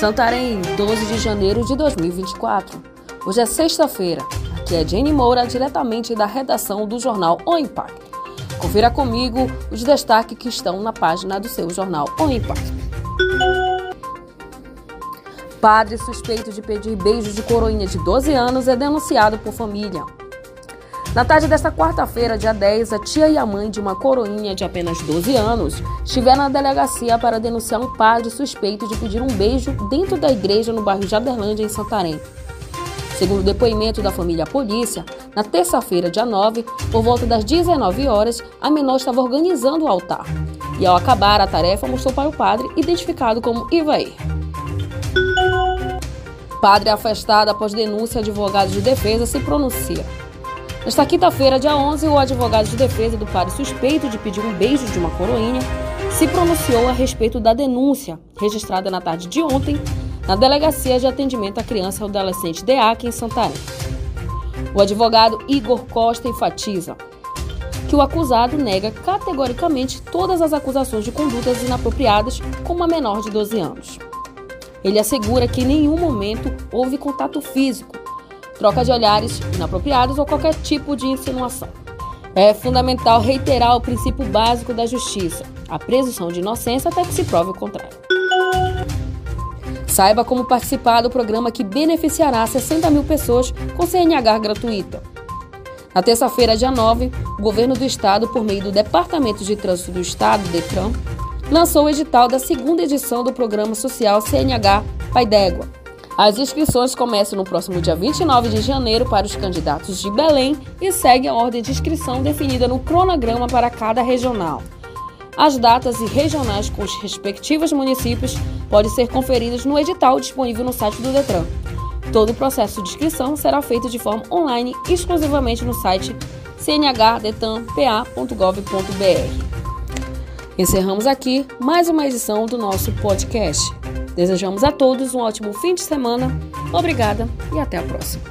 Santarém, 12 de janeiro de 2024. Hoje é sexta-feira. Aqui é Jenny Moura, diretamente da redação do jornal O Impacto. Confira comigo os destaques que estão na página do seu jornal O Impacto. Padre suspeito de pedir beijo de coroinha de 12 anos é denunciado por família. Na tarde desta quarta-feira, dia 10, a tia e a mãe de uma coroinha de apenas 12 anos estiveram na delegacia para denunciar um padre suspeito de pedir um beijo dentro da igreja no bairro Jaderlândia, em Santarém. Segundo o depoimento da família polícia, na terça-feira, dia 9, por volta das 19 horas, a menor estava organizando o altar. E ao acabar a tarefa, mostrou para o padre, identificado como Ivair. Padre afastado após denúncia, advogado de defesa se pronuncia. Nesta quinta-feira, dia 11, o advogado de defesa do padre suspeito de pedir um beijo de uma coroinha se pronunciou a respeito da denúncia registrada na tarde de ontem na Delegacia de Atendimento à Criança e Adolescente DEAC em Santarém. O advogado Igor Costa enfatiza que o acusado nega categoricamente todas as acusações de condutas inapropriadas com uma menor de 12 anos. Ele assegura que em nenhum momento houve contato físico troca de olhares inapropriados ou qualquer tipo de insinuação. É fundamental reiterar o princípio básico da justiça, a presunção de inocência até que se prove o contrário. Saiba como participar do programa que beneficiará 60 mil pessoas com CNH gratuita. Na terça-feira, dia 9, o governo do estado, por meio do Departamento de Trânsito do Estado, DETRAN, lançou o edital da segunda edição do programa social CNH Pai d'Égua as inscrições começam no próximo dia 29 de janeiro para os candidatos de Belém e segue a ordem de inscrição definida no cronograma para cada regional. As datas e regionais com os respectivos municípios podem ser conferidas no edital disponível no site do Detran. Todo o processo de inscrição será feito de forma online exclusivamente no site cnhdetanpa.gov.br. Encerramos aqui mais uma edição do nosso podcast. Desejamos a todos um ótimo fim de semana. Obrigada e até a próxima.